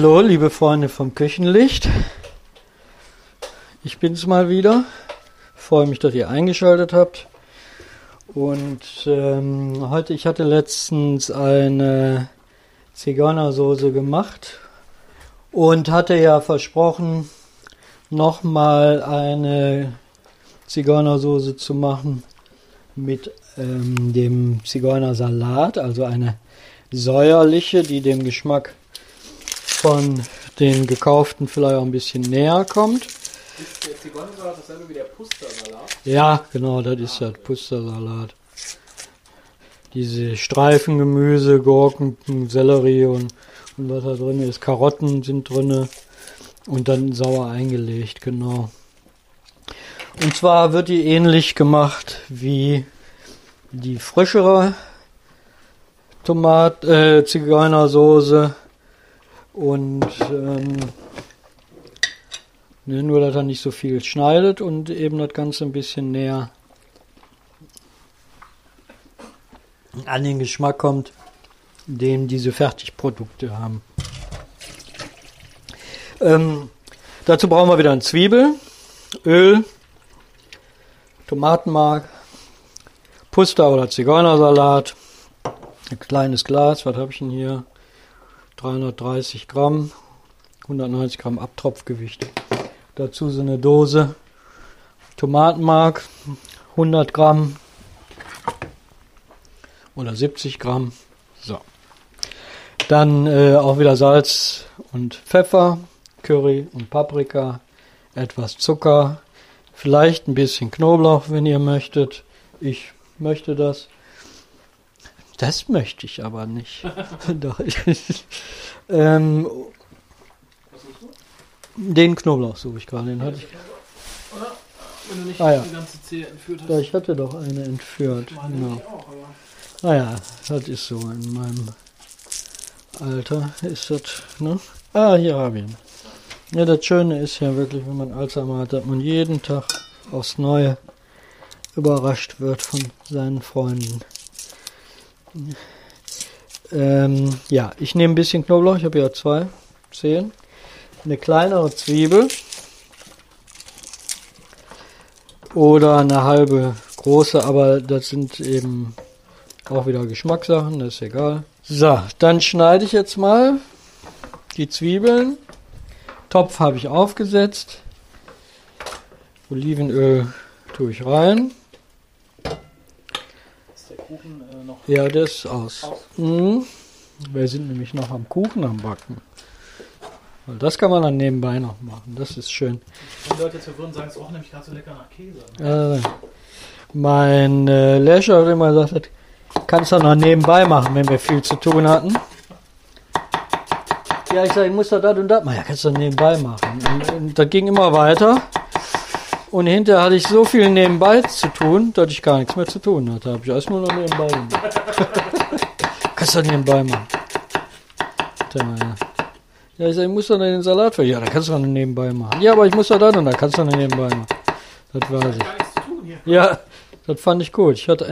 Hallo, liebe Freunde vom Küchenlicht. Ich bin's mal wieder. Freue mich, dass ihr eingeschaltet habt. Und ähm, heute, ich hatte letztens eine Zigeunersoße gemacht und hatte ja versprochen, nochmal eine Zigeunersoße zu machen mit ähm, dem Zigeunersalat, also eine säuerliche, die dem Geschmack von den gekauften vielleicht auch ein bisschen näher kommt. Ist der Zigeunersalat dasselbe wie der Pustersalat? Ja, genau, das ist ja Pustersalat. Diese Streifengemüse, Gurken, Sellerie und, und was da drin ist. Karotten sind drin und dann sauer eingelegt, genau. Und zwar wird die ähnlich gemacht wie die frischere Tomat, äh, Zigeunersoße und ähm, ne, nur, dass er nicht so viel schneidet und eben das Ganze ein bisschen näher an den Geschmack kommt, den diese Fertigprodukte haben. Ähm, dazu brauchen wir wieder eine Zwiebel, Öl, Tomatenmark, Puster oder Zigeunersalat, ein kleines Glas, was habe ich denn hier? 330 Gramm, 190 Gramm Abtropfgewicht. Dazu so eine Dose Tomatenmark, 100 Gramm oder 70 Gramm. So. Dann äh, auch wieder Salz und Pfeffer, Curry und Paprika, etwas Zucker, vielleicht ein bisschen Knoblauch, wenn ihr möchtet. Ich möchte das. Das möchte ich aber nicht. Ähm, den Knoblauch suche ich gerade. Den hatte ich. Oder? Wenn du nicht Ah, ja. die ganze Zehe entführt hast. Ja, ich hatte doch eine entführt. Genau. auch, Naja, das ist so in meinem Alter ist das, ne? Ah, hier habe ich ihn. Ja, das Schöne ist ja wirklich, wenn man Alzheimer hat, dass man jeden Tag aufs Neue überrascht wird von seinen Freunden. Ähm, ja, ich nehme ein bisschen Knoblauch, ich habe ja zwei Zehen. Eine kleinere Zwiebel. Oder eine halbe große, aber das sind eben auch wieder Geschmackssachen, das ist egal. So, dann schneide ich jetzt mal die Zwiebeln. Topf habe ich aufgesetzt. Olivenöl tue ich rein. ist der Kuchen noch Ja, der ist aus. aus. Mhm. Wir sind nämlich noch am Kuchen am Backen. Weil das kann man dann nebenbei noch machen. Das ist schön. Wenn die Leute jetzt verwirren, sagen, es roch nämlich gerade so lecker nach Käse. Ne? Äh, mein äh, Lehrer hat immer gesagt, kannst du noch nebenbei machen, wenn wir viel zu tun hatten. Ja, ich sage, ich muss doch das und das machen. Ja, kannst du nebenbei machen. Und, und das ging immer weiter. Und hinterher hatte ich so viel nebenbei zu tun, dass ich gar nichts mehr zu tun hatte. Habe ich alles nur noch nebenbei gemacht. kannst du nebenbei machen. Ja, ich sage, ich muss noch den Salat für. Ja, da kannst du noch nebenbei machen. Ja, aber ich muss doch das und da kannst du noch nebenbei machen. Das weiß ich. Ja, das fand ich gut. Ich hatte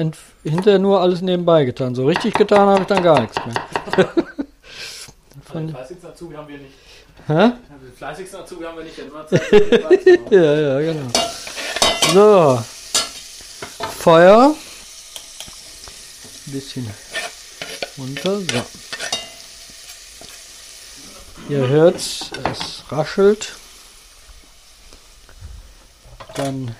hinterher nur alles nebenbei getan. So richtig getan habe ich dann gar nichts mehr. Fleißigsten Azubi haben wir nicht. Hä? Den fleißigsten Azubi haben wir nicht. Immer machen. Ja, ja, genau. So. Feuer. Ein bisschen runter. So. Ihr hört's, es raschelt. Dann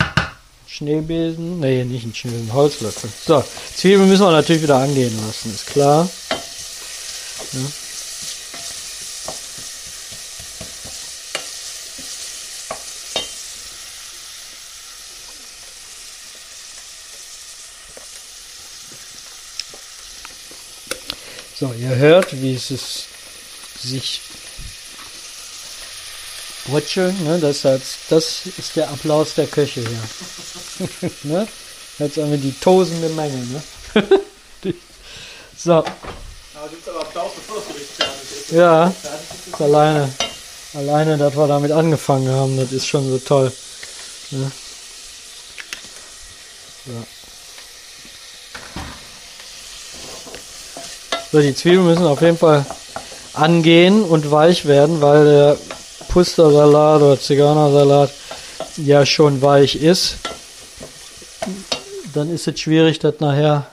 Schneebesen. Nee, nicht ein Schneebesen, Holzlöffel. So, Zwiebeln müssen wir natürlich wieder angehen lassen, ist klar. Ja. So, ihr hört, wie es sich brötscheln, ne? das, heißt, das ist der Applaus der Köche hier. ne? Jetzt haben wir die tosende Menge. Ne? So, Aber aber Applaus, bevor das Gericht fertig ist. ja, ist alleine, alleine, dass wir damit angefangen haben, das ist schon so toll. Ne? Ja. So, die Zwiebeln müssen auf jeden Fall angehen und weich werden, weil der Pustersalat oder Zigeunersalat ja schon weich ist. Dann ist es schwierig, das nachher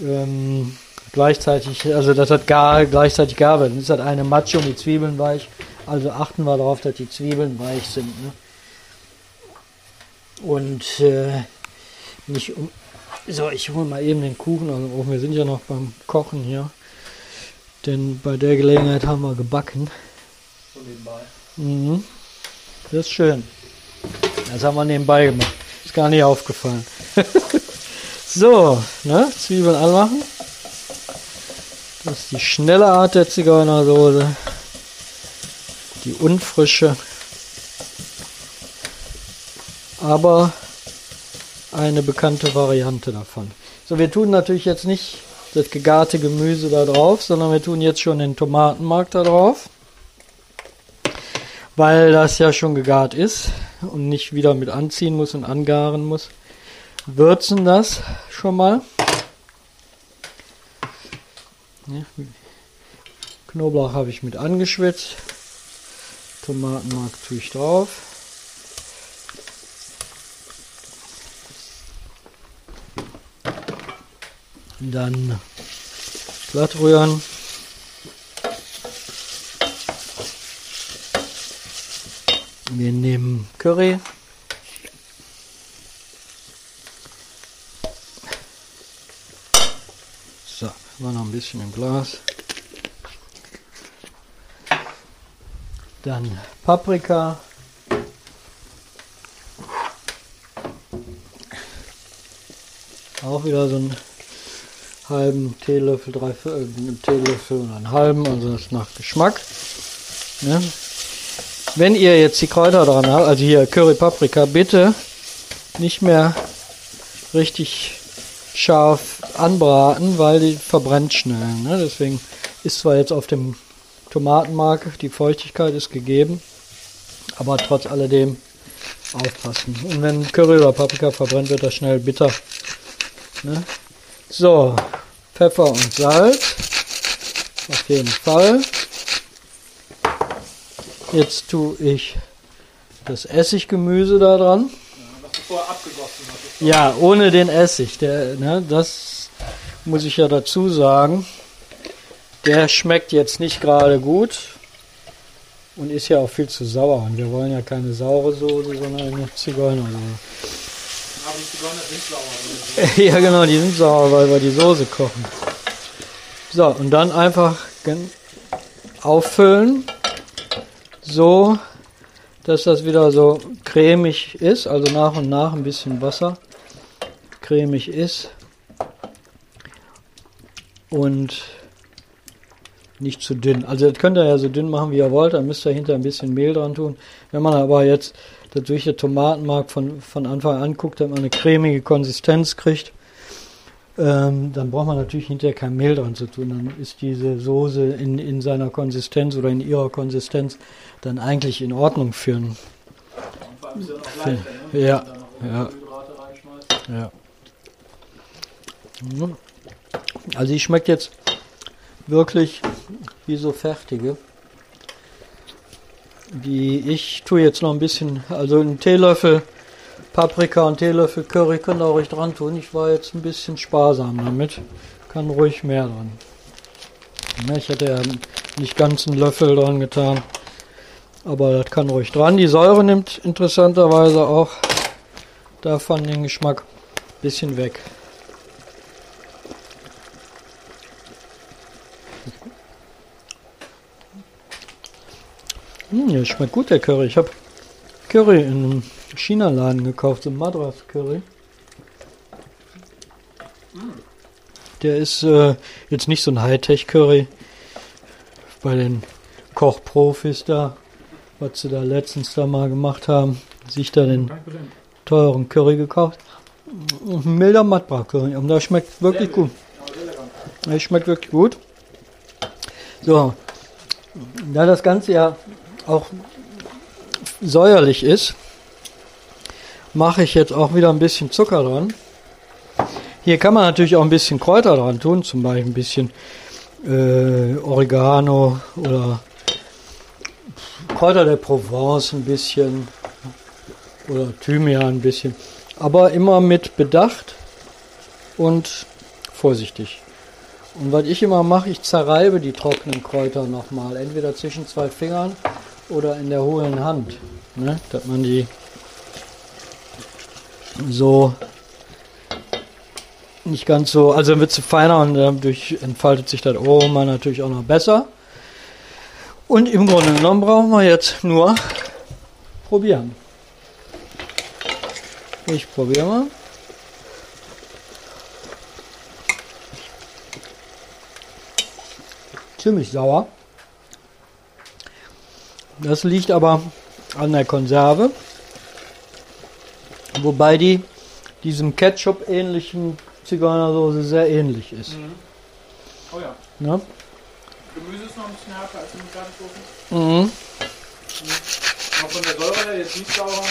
ähm, gleichzeitig, also das hat gar gleichzeitig gar wird. Dann ist das eine Matsche und die Zwiebeln weich. Also achten wir darauf, dass die Zwiebeln weich sind. Ne? Und äh, nicht um. So, ich hole mal eben den Kuchen aus dem Ofen. Wir sind ja noch beim Kochen hier. Denn bei der Gelegenheit haben wir gebacken. So nebenbei. Mhm. Das ist schön. Das haben wir nebenbei gemacht. Ist gar nicht aufgefallen. so, ne? Zwiebeln anmachen. Das ist die schnelle Art der Zigeunersoße. Die unfrische. Aber eine bekannte Variante davon. So, wir tun natürlich jetzt nicht das gegarte Gemüse da drauf, sondern wir tun jetzt schon den Tomatenmark da drauf, weil das ja schon gegart ist und nicht wieder mit anziehen muss und angaren muss. Würzen das schon mal. Ja, Knoblauch habe ich mit angeschwitzt. Tomatenmark tue ich drauf. Dann glatt rühren. Wir nehmen Curry. So, war noch ein bisschen im Glas. Dann Paprika. Auch wieder so ein halben Teelöffel, drei Viertel, einen Teelöffel und einen halben, also das nach Geschmack. Ne? Wenn ihr jetzt die Kräuter dran habt, also hier Curry Paprika, bitte nicht mehr richtig scharf anbraten, weil die verbrennt schnell. Ne? Deswegen ist zwar jetzt auf dem Tomatenmark die Feuchtigkeit ist gegeben, aber trotz alledem aufpassen. Und wenn Curry oder Paprika verbrennt, wird das schnell bitter. Ne? So, Pfeffer und Salz. Auf jeden Fall. Jetzt tue ich das Essiggemüse da dran. Vorher abgegossen. Ja, ohne den Essig. Der, ne, das muss ich ja dazu sagen. Der schmeckt jetzt nicht gerade gut und ist ja auch viel zu sauer. Und wir wollen ja keine saure Soße, sondern eine Zigeunersoße. Aber die Zigeuner sind sauer. ja, genau, die sind sauer, weil wir die Soße kochen. So, und dann einfach auffüllen, so dass das wieder so cremig ist, also nach und nach ein bisschen Wasser cremig ist und nicht zu dünn. Also das könnt ihr ja so dünn machen, wie ihr wollt, dann müsst ihr hinter ein bisschen Mehl dran tun. Wenn man aber jetzt das durch Tomatenmark von, von Anfang an guckt, dass man eine cremige Konsistenz kriegt, ähm, dann braucht man natürlich hinterher kein Mehl dran zu tun. Dann ist diese Soße in, in seiner Konsistenz oder in ihrer Konsistenz dann eigentlich in Ordnung für einen. Ja ne? Ja, ja. Ja. Also die schmeckt jetzt wirklich wie so fertige. Die ich tue jetzt noch ein bisschen, also einen Teelöffel Paprika und Teelöffel Curry könnt ihr ruhig dran tun. Ich war jetzt ein bisschen sparsam damit. Kann ruhig mehr dran. Ich hätte ja nicht ganz einen Löffel dran getan. Aber das kann ruhig dran. Die Säure nimmt interessanterweise auch davon den Geschmack ein bisschen weg. Hm, der schmeckt gut, der Curry. Ich habe Curry in einem China-Laden gekauft, so Madras-Curry. Der ist äh, jetzt nicht so ein Hightech-Curry bei den Kochprofis da, was sie da letztens da mal gemacht haben. Sich da den teuren Curry gekauft. Milder Matbra-Curry. Und der schmeckt wirklich gut. Der schmeckt wirklich gut. So. Da das Ganze ja auch säuerlich ist, mache ich jetzt auch wieder ein bisschen Zucker dran. Hier kann man natürlich auch ein bisschen Kräuter dran tun, zum Beispiel ein bisschen äh, Oregano oder Kräuter der Provence ein bisschen oder Thymian ein bisschen. Aber immer mit Bedacht und vorsichtig. Und was ich immer mache, ich zerreibe die trockenen Kräuter nochmal, entweder zwischen zwei Fingern oder in der hohlen Hand, ne? dass man die so nicht ganz so, also wird sie feiner und dadurch entfaltet sich das Aroma natürlich auch noch besser. Und im Grunde genommen brauchen wir jetzt nur probieren. Ich probiere mal. Ziemlich sauer. Das liegt aber an der Konserve. Wobei die diesem Ketchup-ähnlichen Zigeunersoße sehr ähnlich ist. Mhm. Oh ja. Ne? Gemüse ist noch ein bisschen härter als in Gartensoßen. Mhm. Aber von der Säure her jetzt nicht sauer.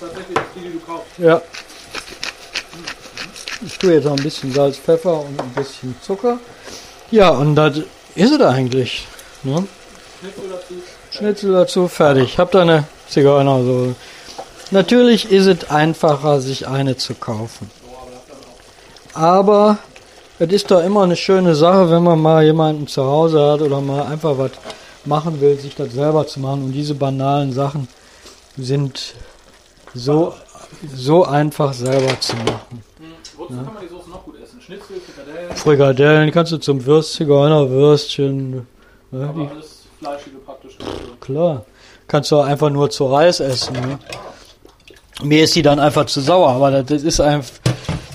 Tatsächlich ist die, die du kaufst. Ja. Ich tue jetzt noch ein bisschen Salz, Pfeffer und ein bisschen Zucker. Ja, und das ist es eigentlich. Ne? Schnitzel dazu. Schnitzel dazu, fertig. Habt ihr eine Zigeunersoße. Natürlich ist es einfacher, sich eine zu kaufen. Aber es ist doch immer eine schöne Sache, wenn man mal jemanden zu Hause hat oder mal einfach was machen will, sich das selber zu machen. Und diese banalen Sachen sind so, so einfach selber zu machen. Hm, Wozu kann man die Soße noch gut essen? Schnitzel, Frikadellen, Frikadellen kannst du zum Würst, Zigeunerwürstchen. Ne, aber die, alles Fleischige praktisch. dazu. Klar. Kannst du einfach nur zu Reis essen. Ne? Mir ist die dann einfach zu sauer, aber das ist einfach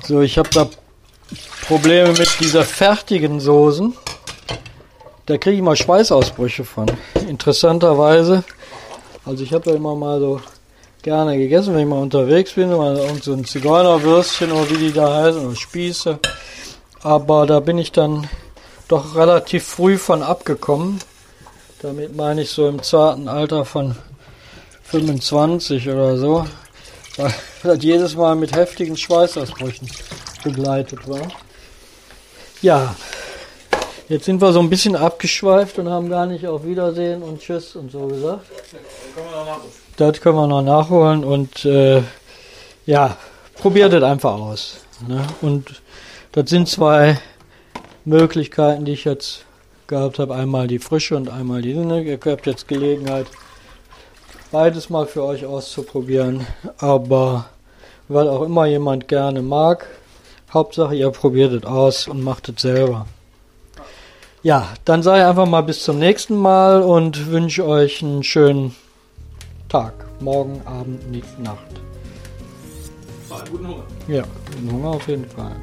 so, ich habe da Probleme mit dieser fertigen Soßen. Da kriege ich mal Schweißausbrüche von. Interessanterweise. Also ich habe ja immer mal so gerne gegessen, wenn ich mal unterwegs bin, mal irgend so ein Zigeunerwürstchen oder wie die da heißen, oder Spieße. Aber da bin ich dann doch relativ früh von abgekommen. Damit meine ich so im zarten Alter von 25 oder so. Weil das jedes Mal mit heftigen Schweißausbrüchen begleitet war. Ja, jetzt sind wir so ein bisschen abgeschweift und haben gar nicht auf Wiedersehen und Tschüss und so gesagt. Das können wir noch nachholen und äh, ja, probiert es einfach aus. Ne? Und das sind zwei Möglichkeiten, die ich jetzt gehabt habe. Einmal die frische und einmal die. Ne? Ihr habt jetzt Gelegenheit, beides mal für euch auszuprobieren. Aber weil auch immer jemand gerne mag, Hauptsache ihr probiert es aus und macht es selber. Ja, dann sage ich einfach mal bis zum nächsten Mal und wünsche euch einen schönen Tag. Morgen, Abend, Nacht. Ah, guten Hunger. Ja, guten Hunger auf jeden Fall.